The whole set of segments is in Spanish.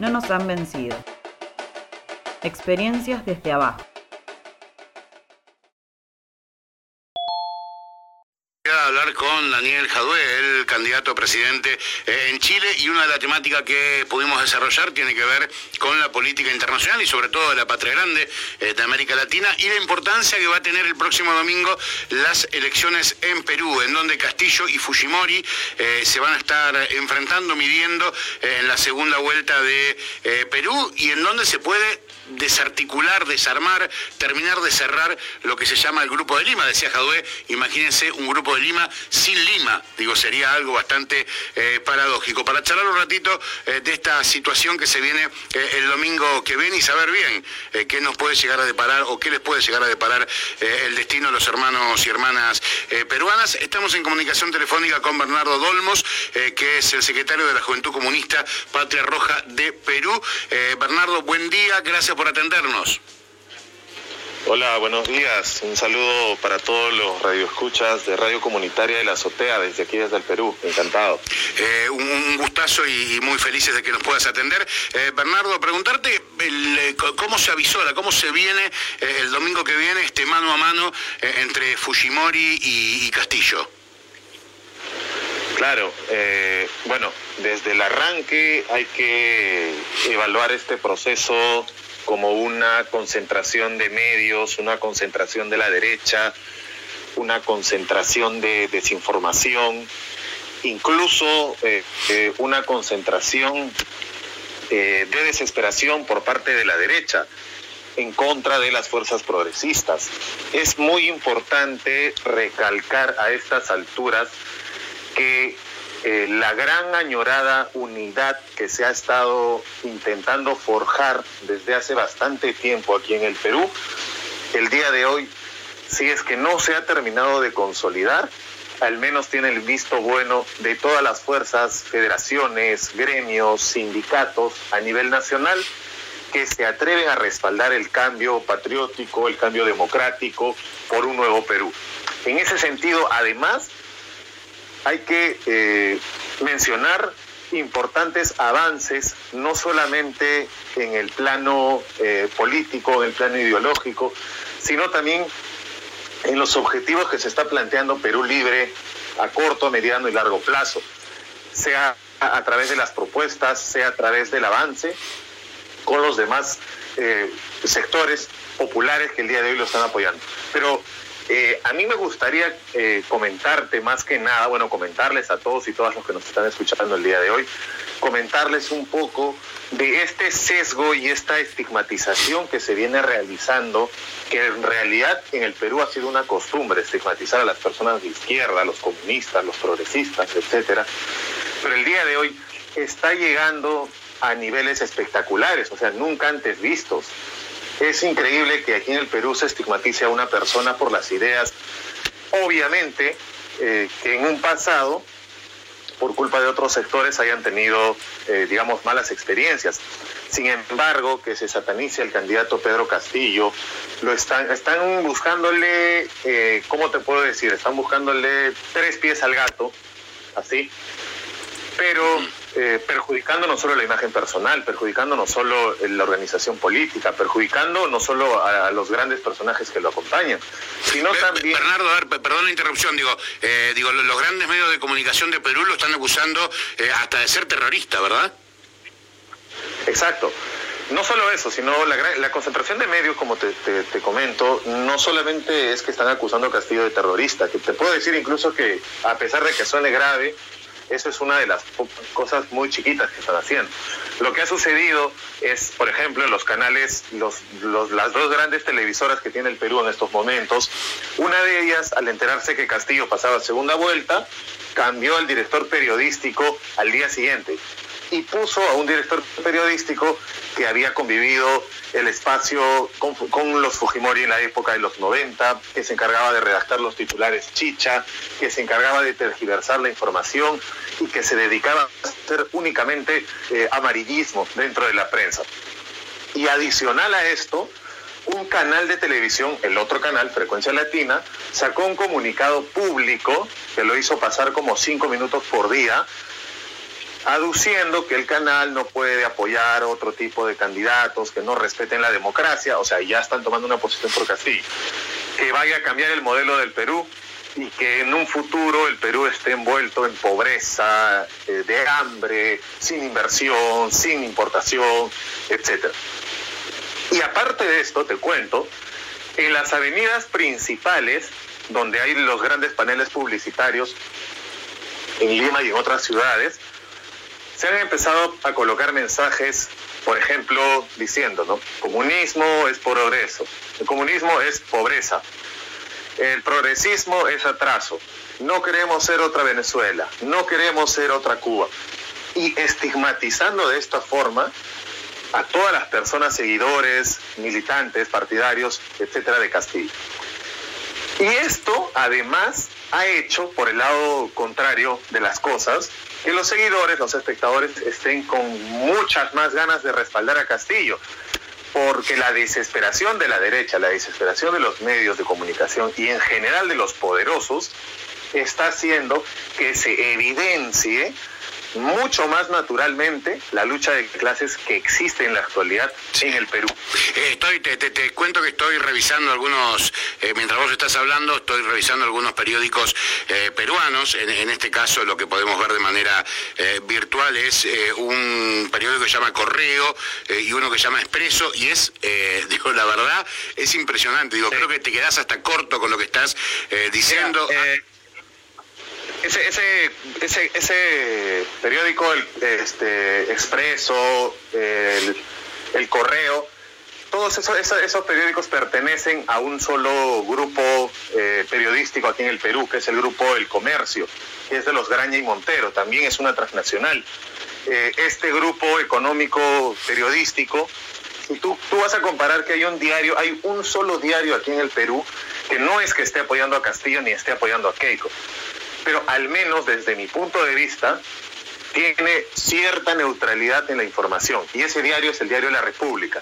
no nos han vencido. Experiencias desde abajo. Con Daniel Jadue, el candidato a presidente eh, en Chile, y una de las temáticas que pudimos desarrollar tiene que ver con la política internacional y sobre todo de la patria grande eh, de América Latina y la importancia que va a tener el próximo domingo las elecciones en Perú, en donde Castillo y Fujimori eh, se van a estar enfrentando, midiendo en la segunda vuelta de Perú y en donde se puede desarticular, desarmar, terminar de cerrar lo que se llama el Grupo de Lima. Decía Jadue, imagínense un Grupo de Lima sin Lima. Digo, sería algo bastante eh, paradójico. Para charlar un ratito eh, de esta situación que se viene eh, el domingo que viene y saber bien qué nos puede llegar a deparar o qué les puede llegar a deparar el destino de los hermanos y hermanas peruanas. Estamos en comunicación telefónica con Bernardo Dolmos, que es el secretario de la Juventud Comunista Patria Roja de Perú. Bernardo, buen día, gracias por atendernos. Hola, buenos días. Un saludo para todos los radioescuchas de Radio Comunitaria de la Azotea, desde aquí, desde el Perú. Encantado. Eh, un, gustazo y, muy felices de que nos puedas atender. Eh, Bernardo, preguntarte eh, cómo se avisora, cómo se viene el domingo que viene este mano a mano entre Fujimori y, Castillo. Claro, bueno, desde el arranque hay que evaluar este proceso como una concentración de medios, una concentración de la derecha, una concentración de desinformación, incluso eh, eh, una concentración eh, de desesperación por parte de la derecha en contra de las fuerzas progresistas. Es muy importante recalcar a estas alturas que eh, la gran añorada unidad que se ha estado intentando forjar desde hace bastante tiempo aquí en el Perú, el día de hoy, si es que no se ha terminado de consolidar, al menos tiene el visto bueno de todas las fuerzas, federaciones, gremios, sindicatos a nivel nacional que se atreven a respaldar el cambio patriótico, el cambio democrático por un nuevo Perú. En ese sentido, además, hay que eh, mencionar importantes avances, no solamente en el plano eh, político, en el plano ideológico, sino también en los objetivos que se está planteando Perú Libre a corto, mediano y largo plazo, sea a través de las propuestas, sea a través del avance con los demás eh, sectores populares que el día de hoy lo están apoyando. Pero eh, a mí me gustaría eh, comentarte más que nada, bueno, comentarles a todos y todas los que nos están escuchando el día de hoy, comentarles un poco de este sesgo y esta estigmatización que se viene realizando, que en realidad en el Perú ha sido una costumbre estigmatizar a las personas de izquierda, a los comunistas, los progresistas, etcétera. Pero el día de hoy está llegando a niveles espectaculares, o sea, nunca antes vistos. Es increíble que aquí en el Perú se estigmatice a una persona por las ideas. Obviamente eh, que en un pasado, por culpa de otros sectores, hayan tenido, eh, digamos, malas experiencias. Sin embargo, que se satanice al candidato Pedro Castillo, lo están, están buscándole, eh, ¿cómo te puedo decir? Están buscándole tres pies al gato, así, pero eh, perjudicando no solo la imagen personal, perjudicando no solo la organización política, perjudicando no solo a, los grandes personajes que lo acompañan, sino también... Bernardo, a ver, perdón la interrupción, digo, eh, digo, los grandes medios de comunicación de Perú lo están acusando eh, hasta de ser terrorista, ¿verdad? Exacto. No solo eso, sino la, concentración de medios, como te, te, comento, no solamente es que están acusando a Castillo de terrorista, que te puedo decir incluso que a pesar de que suene grave, eso es una de las cosas muy chiquitas que están haciendo. Lo que ha sucedido es, por ejemplo, en los canales, los, las dos grandes televisoras que tiene el Perú en estos momentos, una de ellas, al enterarse que Castillo pasaba segunda vuelta, cambió al director periodístico al día siguiente y puso a un director periodístico que había convivido el espacio con, los Fujimori en la época de los 90, que se encargaba de redactar los titulares chicha, que se encargaba de tergiversar la información y que se dedicaba a hacer únicamente eh, amarillismo dentro de la prensa. Y adicional a esto, un canal de televisión, el otro canal, Frecuencia Latina, sacó un comunicado público que lo hizo pasar como cinco minutos por día, aduciendo que el canal no puede apoyar otro tipo de candidatos que no respeten la democracia, o sea, ya están tomando una posición por Castillo, que vaya a cambiar el modelo del Perú y que en un futuro el Perú esté envuelto en pobreza, eh, de hambre, sin inversión, sin importación, etc. Y aparte de esto, te cuento, en las avenidas principales, donde hay los grandes paneles publicitarios, en Lima y en otras ciudades, se han empezado a colocar mensajes, por ejemplo, diciendo, ¿no? Comunismo es progreso, el comunismo es pobreza, el progresismo es atraso, no queremos ser otra Venezuela, no queremos ser otra Cuba. Y estigmatizando de esta forma a todas las personas seguidores, militantes, partidarios, etcétera, de Castillo. Y esto, además, ha hecho, por el lado contrario de las cosas, que los seguidores, los espectadores estén con muchas más ganas de respaldar a Castillo, porque la desesperación de la derecha, la desesperación de los medios de comunicación y en general de los poderosos está haciendo que se evidencie mucho más naturalmente la lucha de clases que existe en la actualidad en el Perú. Eh, estoy, te, te, cuento que estoy revisando algunos, eh, mientras vos estás hablando, estoy revisando algunos periódicos eh, peruanos. En, este caso, lo que podemos ver de manera virtual es un periódico que se llama Correo y uno que se llama Expreso. Y es, digo, la verdad, es impresionante. Digo, creo que te quedás hasta corto con lo que estás diciendo ese, ese, ese, ese periódico, el este, Expreso, el, Correo, todos esos, esos, periódicos pertenecen a un solo grupo eh, periodístico aquí en el Perú, que es el grupo El Comercio, que es de los Graña y Montero, también es una transnacional. Eh, este grupo económico periodístico, si tú, tú vas a comparar que hay un diario, hay un solo diario aquí en el Perú que no es que esté apoyando a Castillo ni esté apoyando a Keiko pero al menos desde mi punto de vista tiene cierta neutralidad en la información y ese diario es el diario la República.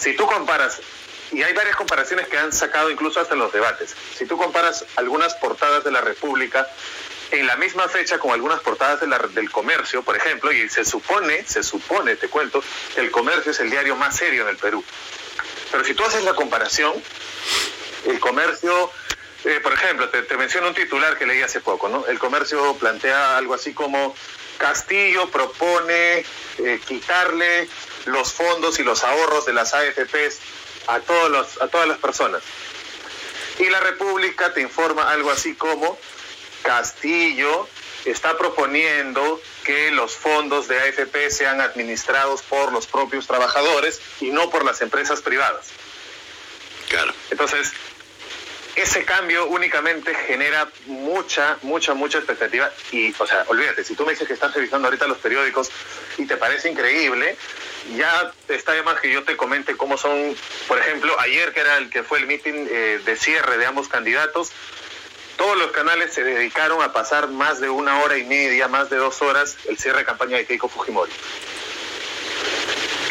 Si tú comparas, y hay varias comparaciones que han sacado incluso hasta en los debates, si tú comparas algunas portadas de la República en la misma fecha con algunas portadas del comercio, por ejemplo, y se supone, se supone, te cuento, que el comercio es el diario más serio en el Perú. Pero si tú haces la comparación, el comercio eh, por ejemplo, te, menciono un titular que leí hace poco, ¿no? El comercio plantea algo así como Castillo propone eh, quitarle los fondos y los ahorros de las AFPs a, todos los, a todas las personas. Y la República te informa algo así como Castillo está proponiendo que los fondos de AFP sean administrados por los propios trabajadores y no por las empresas privadas. Claro. Entonces, ese cambio únicamente genera mucha, mucha, mucha expectativa. Y, o sea, olvídate, si tú me dices que estás revisando ahorita los periódicos y te parece increíble, ya está de más que yo te comente cómo son, por ejemplo, ayer que era el que fue el meeting eh, de cierre de ambos candidatos, todos los canales se dedicaron a pasar más de una hora y media, más de dos horas, el cierre de campaña de Keiko Fujimori.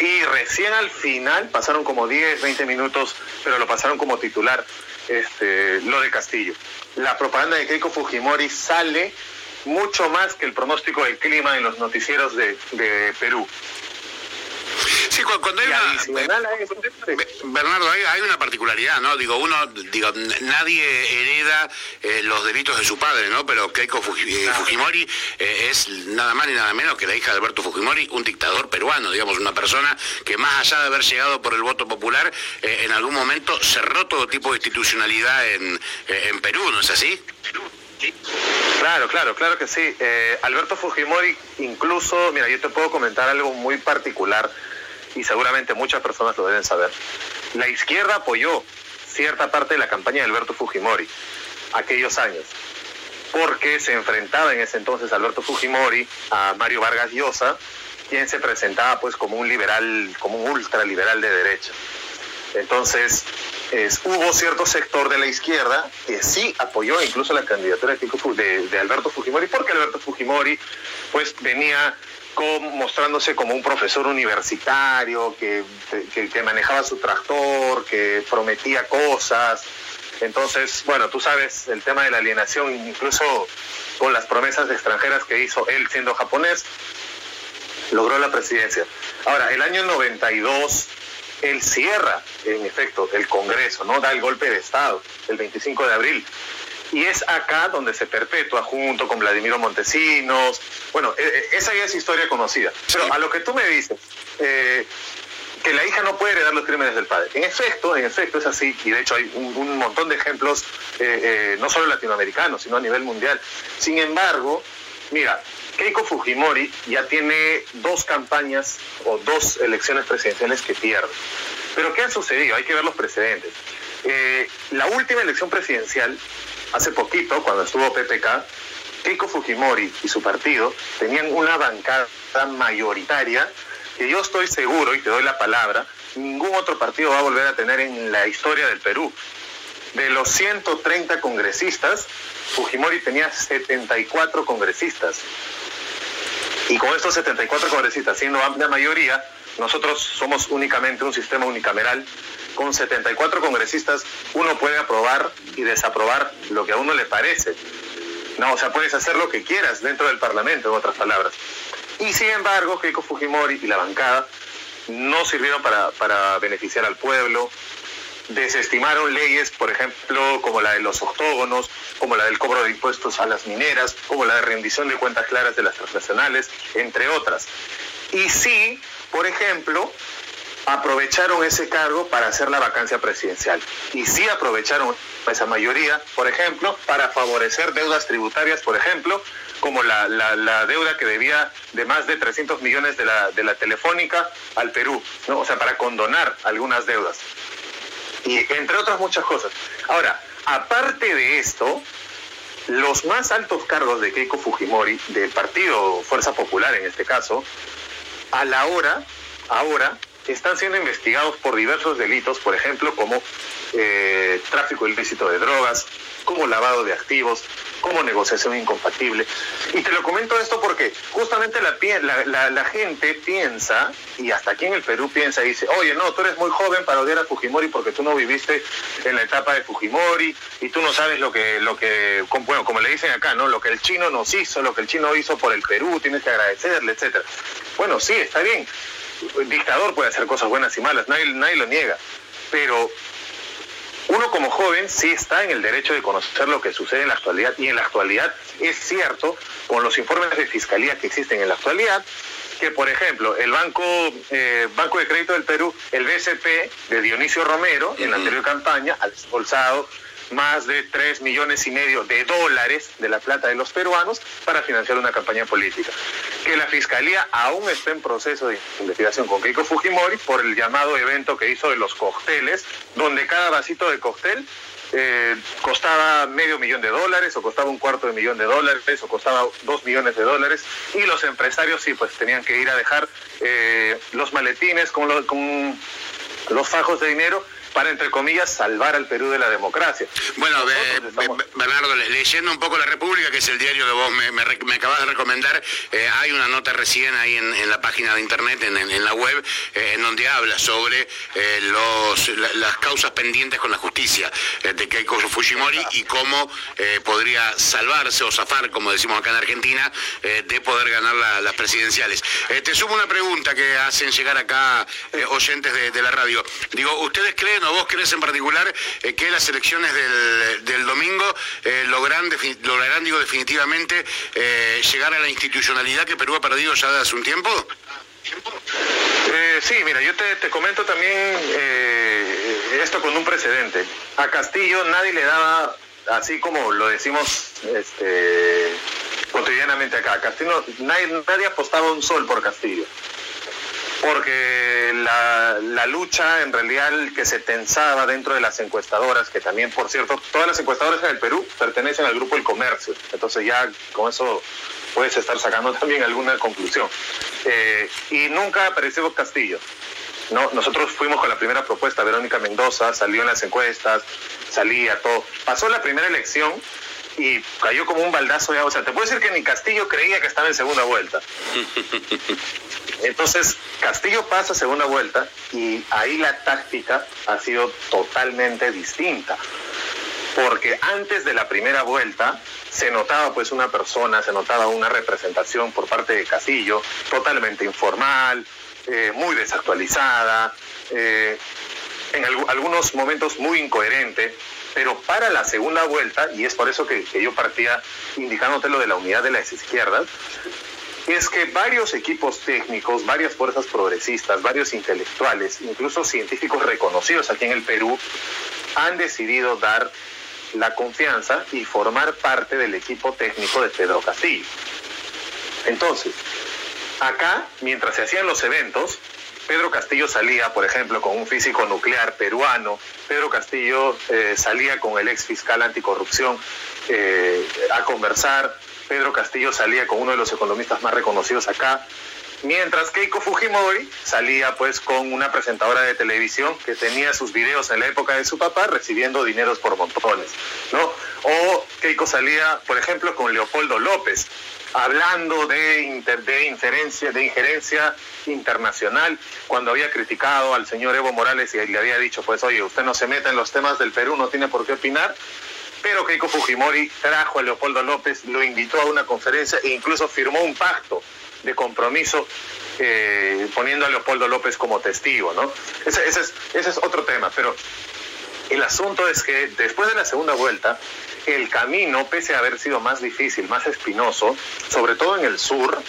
Y recién al final pasaron como 10, 20 minutos, pero lo pasaron como titular este, lo de Castillo. La propaganda de Keiko Fujimori sale mucho más que el pronóstico del clima en los noticieros de, de Perú. Sí, cuando hay una, Bernardo, hay, una particularidad, ¿no? Digo, uno, digo, nadie hereda eh, los delitos de su padre, ¿no? Pero Keiko eh, Fujimori eh, es nada más ni nada menos que la hija de Alberto Fujimori, un dictador peruano, digamos, una persona que más allá de haber llegado por el voto popular, en algún momento cerró todo tipo de institucionalidad en, en Perú, ¿no es así? Claro, claro, claro que sí. Alberto Fujimori, incluso, mira, yo te puedo comentar algo muy particular y seguramente muchas personas lo deben saber. La izquierda apoyó cierta parte de la campaña de Alberto Fujimori aquellos años, porque se enfrentaba en ese entonces Alberto Fujimori a Mario Vargas Llosa, quien se presentaba pues como un liberal, como un ultraliberal de derecha. Entonces, hubo cierto sector de la izquierda que sí apoyó incluso la candidatura de, de Alberto Fujimori, porque Alberto Fujimori pues venía mostrándose como un profesor universitario que, que, manejaba su tractor, que prometía cosas. Entonces, bueno, tú sabes el tema de la alienación, incluso con las promesas extranjeras que hizo él siendo japonés. logró la presidencia. Ahora, el año 92, él cierra, en efecto, el Congreso, ¿no? Da el golpe de Estado, el 25 de abril. Y es acá donde se perpetúa junto con Vladimiro Montesinos. Bueno, e, e, esa ya es historia conocida. Pero a lo que tú me dices, eh, que la hija no puede heredar los crímenes del padre. En efecto, en efecto es así, y de hecho hay un, montón de ejemplos, eh, eh, no solo latinoamericanos, sino a nivel mundial. Sin embargo, mira, Keiko Fujimori ya tiene dos campañas o dos elecciones presidenciales que pierde. Pero ¿qué ha sucedido? Hay que ver los precedentes. Eh, la última elección presidencial, hace poquito, cuando estuvo PPK, Keiko Fujimori y su partido tenían una bancada mayoritaria que yo estoy seguro, y te doy la palabra, ningún otro partido va a volver a tener en la historia del Perú. De los 130 congresistas, Fujimori tenía 74 congresistas. Y con estos 74 congresistas, siendo amplia mayoría, nosotros somos únicamente un sistema unicameral. Con 74 congresistas, uno puede aprobar y desaprobar lo que a uno le parece. No, o sea, puedes hacer lo que quieras dentro del Parlamento, en otras palabras. Y sin embargo, Keiko Fujimori y la bancada no sirvieron para, beneficiar al pueblo, desestimaron leyes, por ejemplo, como la de los octógonos, como la del cobro de impuestos a las mineras, como la de rendición de cuentas claras de las transnacionales, entre otras. Y sí, por ejemplo, aprovecharon ese cargo para hacer la vacancia presidencial. Y sí aprovecharon esa mayoría, por ejemplo, para favorecer deudas tributarias, por ejemplo, como la, la, deuda que debía de más de 300 millones de la, de la Telefónica al Perú, ¿no? o sea, para condonar algunas deudas. Y entre otras muchas cosas. Ahora, aparte de esto, los más altos cargos de Keiko Fujimori, del partido Fuerza Popular en este caso, a la hora, ahora, están siendo investigados por diversos delitos, por ejemplo, como eh, tráfico ilícito de drogas, como lavado de activos, como negociación incompatible. Y te lo comento esto porque justamente la, la, gente piensa, y hasta aquí en el Perú piensa y dice, oye, no, tú eres muy joven para odiar a Fujimori porque tú no viviste en la etapa de Fujimori y tú no sabes lo que, lo que bueno, como le dicen acá, ¿no? Lo que el chino nos hizo, lo que el chino hizo por el Perú, tienes que agradecerle, etcétera. Bueno, sí, está bien. El dictador puede hacer cosas buenas y malas, nadie, nadie lo niega. Pero uno como joven sí está en el derecho de conocer lo que sucede en la actualidad y en la actualidad es cierto, con los informes de fiscalía que existen en la actualidad, que por ejemplo el Banco, eh, Banco de Crédito del Perú, el BCP de Dionisio Romero, en la anterior campaña, ha expulsado más de 3 millones y medio de dólares de la plata de los peruanos para financiar una campaña política. Que la Fiscalía aún está en proceso de investigación con Keiko Fujimori por el llamado evento que hizo de los cócteles, donde cada vasito de cóctel eh, costaba medio millón de dólares o costaba un cuarto de millón de dólares o costaba dos millones de dólares y los empresarios sí pues tenían que ir a dejar eh, los maletines con, con los fajos de dinero para, entre comillas, salvar al Perú de la democracia. Bueno, Bernardo, leyendo un poco La República, que es el diario que vos me, me, acabas de recomendar, eh, hay una nota recién ahí en, la página de internet, en, la web, eh, en donde habla sobre eh, las causas pendientes con la justicia de Keiko Fujimori y cómo podría salvarse o zafar, como decimos acá en Argentina, de poder ganar las presidenciales. te sumo una pregunta que hacen llegar acá oyentes de, de la radio. Digo, ¿ustedes creen vos crees en particular eh, que las elecciones del, domingo eh, lograrán, digo, definitivamente eh, llegar a la institucionalidad que Perú ha perdido ya de hace un tiempo? sí, mira, yo te, comento también esto con un precedente. A Castillo nadie le daba, así como lo decimos este, cotidianamente acá, Castillo nadie apostaba un sol por Castillo porque la, lucha en realidad que se tensaba dentro de las encuestadoras, que también, por cierto, todas las encuestadoras en el Perú pertenecen al grupo El Comercio, entonces ya con eso puedes estar sacando también alguna conclusión. Eh, y nunca apareció Castillo. No, nosotros fuimos con la primera propuesta, Verónica Mendoza, salió en las encuestas, salía todo. Pasó la primera elección y cayó como un baldazo de agua. O sea, te puedo decir que ni Castillo creía que estaba en segunda vuelta. Entonces, Castillo pasa segunda vuelta y ahí la táctica ha sido totalmente distinta. porque antes de la primera vuelta se notaba pues una persona, se notaba una representación por parte de Casillo totalmente informal, eh, muy desactualizada, eh, en algunos momentos muy incoherente, pero para la segunda vuelta, y es por eso que yo partía indicándote lo de la unidad de las izquierdas, es que varios equipos técnicos, varias fuerzas progresistas, varios intelectuales, incluso científicos reconocidos aquí en el Perú, han decidido dar la confianza y formar parte del equipo técnico de Pedro Castillo. Entonces, acá, mientras se hacían los eventos, Pedro Castillo salía, por ejemplo, con un físico nuclear peruano, Pedro Castillo eh, salía con el ex fiscal anticorrupción eh, a conversar, Pedro Castillo salía con uno de los economistas más reconocidos acá, mientras Keiko Fujimori salía pues con una presentadora de televisión que tenía sus videos en la época de su papá recibiendo dineros por montones, ¿no? O Keiko salía, por ejemplo, con Leopoldo López, hablando de, injerencia, de injerencia internacional, cuando había criticado al señor Evo Morales y le había dicho, pues oye, usted no se meta en los temas del Perú, no tiene por qué opinar, pero Keiko Fujimori trajo a Leopoldo López, lo invitó a una conferencia e incluso firmó un pacto de compromiso eh, poniendo a Leopoldo López como testigo, ¿no? Ese, es, ese es otro tema, pero el asunto es que después de la segunda vuelta, el camino, pese a haber sido más difícil, más espinoso, sobre todo en el sur,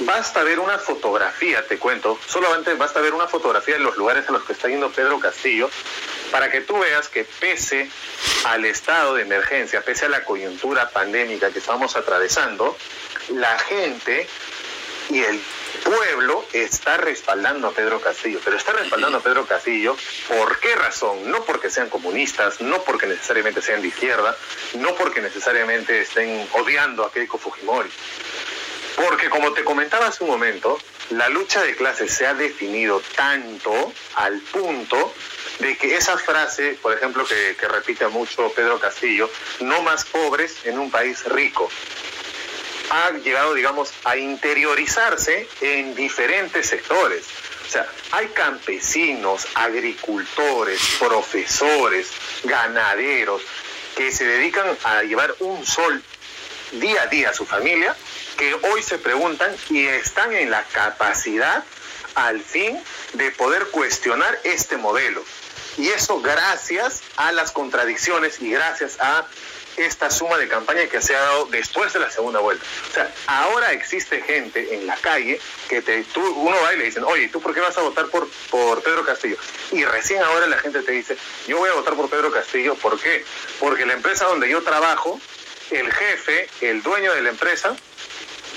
basta ver una fotografía, te cuento, solamente basta ver una fotografía de los lugares a los que está yendo Pedro Castillo para que tú veas que pese al estado de emergencia, pese a la coyuntura pandémica que estamos atravesando, la gente y el pueblo está respaldando a Pedro Castillo, pero está respaldando a Pedro Castillo ¿por qué razón? No porque sean comunistas, no porque necesariamente sean de izquierda, no porque necesariamente estén odiando a Keiko Fujimori. Porque como te comentaba hace un momento, la lucha de clases se ha definido tanto al punto de que esa frase, por ejemplo, que, repite mucho Pedro Castillo, no más pobres en un país rico, ha llegado, digamos, a interiorizarse en diferentes sectores. O sea, hay campesinos, agricultores, profesores, ganaderos, que se dedican a llevar un sol día a día a su familia, que hoy se preguntan y están en la capacidad al fin de poder cuestionar este modelo. Y eso gracias a las contradicciones y gracias a esta suma de campaña que se ha dado después de la segunda vuelta. O sea, ahora existe gente en la calle que te, tú, uno va y le dicen, oye, ¿tú por qué vas a votar por, por Pedro Castillo? Y recién ahora la gente te dice, yo voy a votar por Pedro Castillo, ¿por qué? Porque la empresa donde yo trabajo, el jefe, el dueño de la empresa,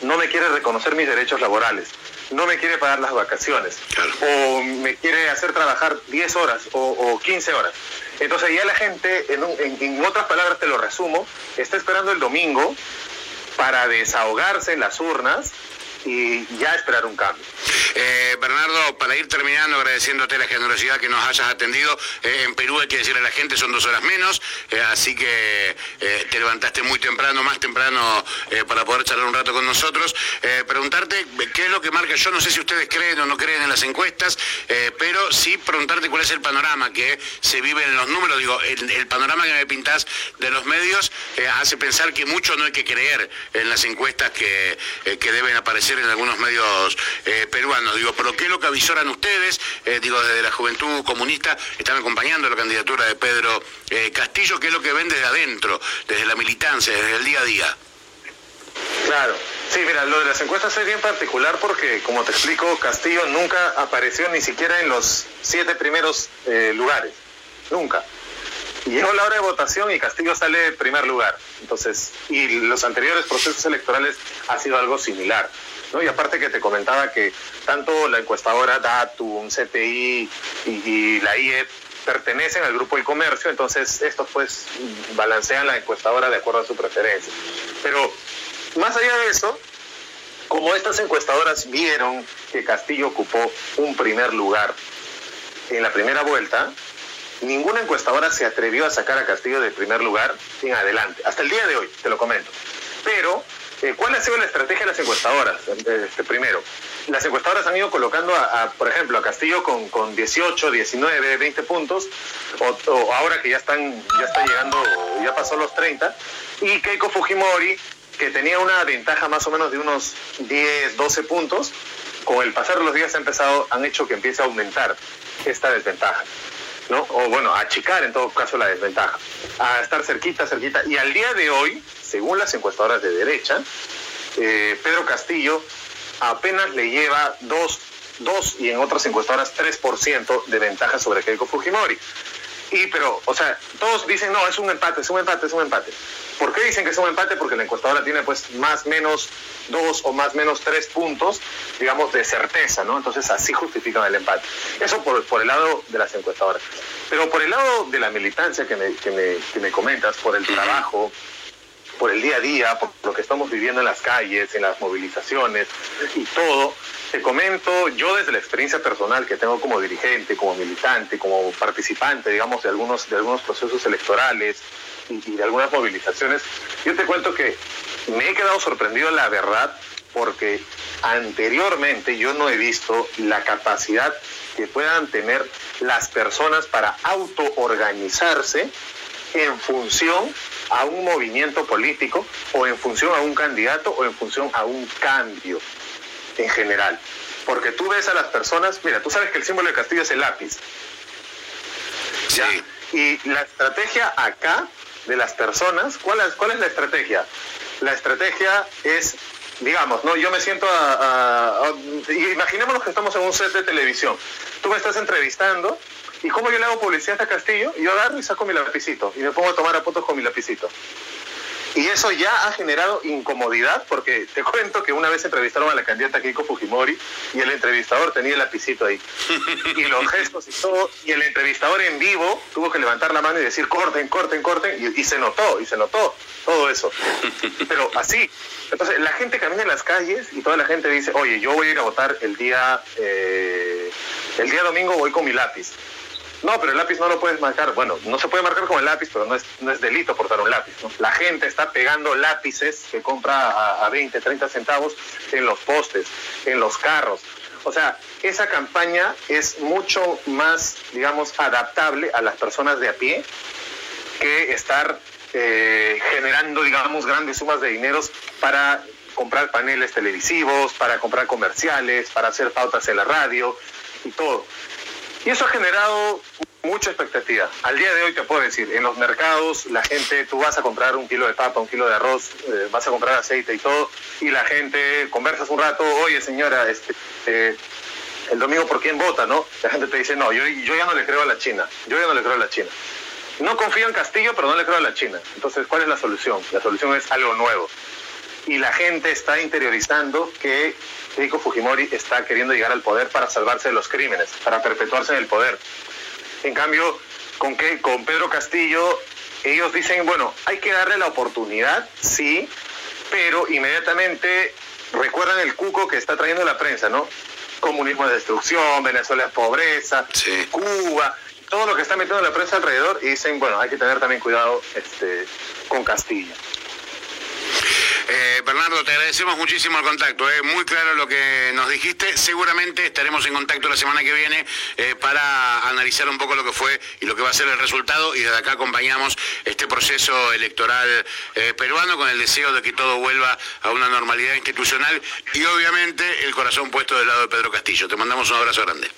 no me quiere reconocer mis derechos laborales no me quiere pagar las vacaciones o me quiere hacer trabajar 10 horas o, 15 horas. Entonces ya la gente, en, otras palabras te lo resumo, está esperando el domingo para desahogarse en las urnas y ya esperar un cambio. Eh, Bernardo, para ir terminando, agradeciéndote la generosidad que nos hayas atendido. Eh, en Perú hay que decirle a la gente, son dos horas menos, eh, así que te levantaste muy temprano, más temprano, para poder charlar un rato con nosotros. preguntarte qué es lo que marca, yo no sé si ustedes creen o no creen en las encuestas, pero sí preguntarte cuál es el panorama que se vive en los números. Digo, el, panorama que me pintás de los medios hace pensar que mucho no hay que creer en las encuestas que, que deben aparecer en algunos medios peruanos. Digo, pero ¿qué es lo que avisoran ustedes? Eh, digo, desde la Juventud Comunista están acompañando la candidatura de Pedro eh, Castillo, ¿qué es lo que ven desde adentro, desde la militancia, desde el día a día? Claro. Sí, mira, lo de las encuestas es bien particular porque, como te explico, Castillo nunca apareció ni siquiera en los siete primeros eh, lugares. Nunca. Llegó la hora de votación y Castillo sale en primer lugar. Entonces, y los anteriores procesos electorales ha sido algo similar. ¿No? Y aparte que te comentaba que tanto la encuestadora Datum, CTI y, la IEP pertenecen al grupo del comercio, entonces estos pues balancean la encuestadora de acuerdo a su preferencia. Pero más allá de eso, como estas encuestadoras vieron que Castillo ocupó un primer lugar en la primera vuelta, ninguna encuestadora se atrevió a sacar a Castillo del primer lugar en adelante, hasta el día de hoy, te lo comento. Pero Eh, ¿Cuál ha sido la estrategia de las encuestadoras? Este, primero, las encuestadoras han ido colocando, a, por ejemplo, a Castillo con, con 18, 19, 20 puntos, o, ahora que ya están, ya está llegando, ya pasó los 30, y Keiko Fujimori, que tenía una ventaja más o menos de unos 10, 12 puntos, con el pasar de los días ha empezado, han hecho que empiece a aumentar esta desventaja. ¿no? O bueno, achicar en todo caso la desventaja, a estar cerquita, cerquita. Y al día de hoy, según las encuestadoras de derecha, eh, Pedro Castillo apenas le lleva 2 dos, y en otras encuestadoras 3% de ventaja sobre Keiko Fujimori. Y pero, o sea, todos dicen, no, es un empate, es un empate, es un empate. ¿Por qué dicen que es un empate? Porque la encuestadora tiene pues más menos dos o más menos tres puntos, digamos, de certeza, ¿no? Entonces así justifican el empate. Eso por, por el lado de las encuestadoras. Pero por el lado de la militancia que me, que me, que me comentas, por el trabajo, por el día a día, por lo que estamos viviendo en las calles, en las movilizaciones y todo, te comento, yo desde la experiencia personal que tengo como dirigente, como militante, como participante, digamos, de algunos, de algunos procesos electorales y, de algunas movilizaciones, yo te cuento que me he quedado sorprendido, la verdad, porque anteriormente yo no he visto la capacidad que puedan tener las personas para autoorganizarse en función a un movimiento político o en función a un candidato o en función a un cambio en general. Porque tú ves a las personas, mira, tú sabes que el símbolo de Castillo es el lápiz. Sí. Y la estrategia acá de las personas, ¿cuál es, ¿cuál es la estrategia? La estrategia es, digamos, no, yo me siento a, a, imaginémonos que estamos en un set de televisión. Tú me estás entrevistando ¿Y cómo yo le hago publicidad a Castillo? Yo agarro y saco mi lapicito y me pongo a tomar apuntes con mi lapicito. Y eso ya ha generado incomodidad porque te cuento que una vez entrevistaron a la candidata Keiko Fujimori y el entrevistador tenía el lapicito ahí. Y los gestos y todo. Y el entrevistador en vivo tuvo que levantar la mano y decir corten, corten, corten. Y, se notó, y se notó todo eso. Pero así. Entonces la gente camina en las calles y toda la gente dice, oye, yo voy a ir a votar el día, eh, el día domingo voy con mi lápiz. No, pero el lápiz no lo puedes marcar. Bueno, no se puede marcar con el lápiz, pero no es, no es delito portar un lápiz. La gente está pegando lápices que compra a, 20, 30 centavos en los postes, en los carros. O sea, esa campaña es mucho más, digamos, adaptable a las personas de a pie que estar eh, generando, digamos, grandes sumas de dineros para comprar paneles televisivos, para comprar comerciales, para hacer pautas en la radio y todo. Y eso ha generado mucha expectativa. Al día de hoy te puedo decir, en los mercados la gente, tú vas a comprar un kilo de papa, un kilo de arroz, eh, vas a comprar aceite y todo, y la gente conversas un rato, oye señora, este, eh, el domingo por quién vota, ¿no? La gente te dice, no, yo, yo ya no le creo a la China, yo ya no le creo a la China. No confío en Castillo, pero no le creo a la China. Entonces, ¿cuál es la solución? La solución es algo nuevo. Y la gente está interiorizando que Keiko Fujimori está queriendo llegar al poder para salvarse de los crímenes, para perpetuarse en el poder. En cambio, con, que, con Pedro Castillo, ellos dicen, bueno, hay que darle la oportunidad, sí, pero inmediatamente recuerdan el cuco que está trayendo la prensa, ¿no? Comunismo de destrucción, Venezuela es pobreza, Cuba, todo lo que está metiendo la prensa alrededor y dicen, bueno, hay que tener también cuidado este, con Castillo. Eh, Bernardo, te agradecemos muchísimo el contacto. Eh. muy claro lo que nos dijiste. Seguramente estaremos en contacto la semana que viene eh, para analizar un poco lo que fue y lo que va a ser el resultado. Y desde acá acompañamos este proceso electoral peruano con el deseo de que todo vuelva a una normalidad institucional y obviamente el corazón puesto del lado de Pedro Castillo. Te mandamos un abrazo grande.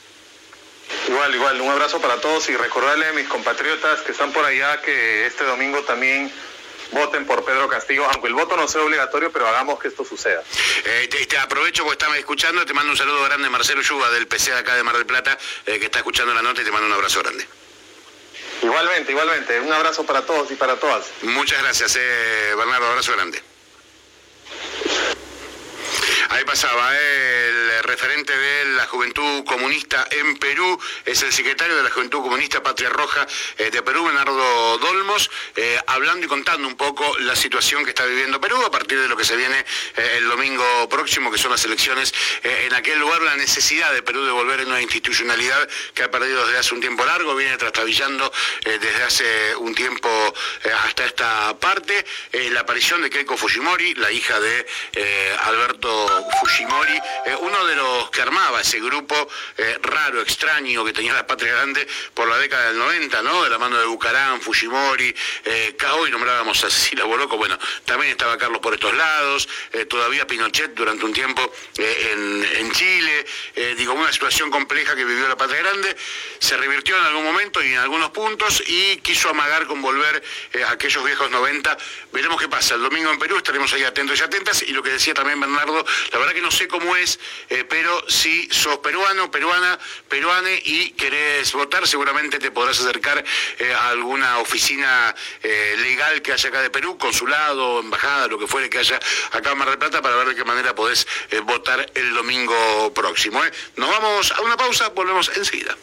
Igual, igual, un abrazo para todos y recordarle a mis compatriotas que están por allá que este domingo también voten por Pedro Castillo, aunque el voto no sea obligatorio, pero hagamos que esto suceda. Eh, te, aprovecho porque estaba escuchando, te mando un saludo grande Marcelo Yuba del PC de acá de Mar del Plata, eh, que está escuchando la nota y te mando un abrazo grande. Igualmente, igualmente. Un abrazo para todos y para todas. Muchas gracias, eh, Bernardo. Abrazo grande. Ahí pasaba el referente de la Juventud Comunista en Perú, es el secretario de la Juventud Comunista Patria Roja eh, de Perú, Bernardo Dolmos, eh, hablando y contando un poco la situación que está viviendo Perú a partir de lo que se viene eh, el domingo próximo, que son las elecciones en aquel lugar, la necesidad de Perú de volver en una institucionalidad que ha perdido desde hace un tiempo largo, viene trastabillando desde hace un tiempo hasta esta parte, la aparición de Keiko Fujimori, la hija de Alberto Fujimori, eh, uno de los que armaba ese grupo eh, raro, extraño que tenía la Patria Grande por la década del 90, ¿no? De la mano de Bucarán, Fujimori, eh, hoy nombrábamos a Cecilia Boloco, bueno, también estaba Carlos por estos lados, eh, todavía Pinochet durante un tiempo en, en, Chile, digo, una situación compleja que vivió la Patria Grande, se revirtió en algún momento y en algunos puntos y quiso amagar con volver a aquellos viejos 90. Veremos qué pasa. El domingo en Perú estaremos ahí atentos y atentas y lo que decía también Bernardo, la verdad que no sé cómo es, eh, pero si sos peruano, peruana, peruane y querés votar, seguramente te podrás acercar eh, a alguna oficina eh, legal que haya acá de Perú, consulado, embajada, lo que fuere que haya acá en Mar del Plata, para ver de qué manera podés votar el domingo próximo. Nos vamos a una pausa, volvemos enseguida.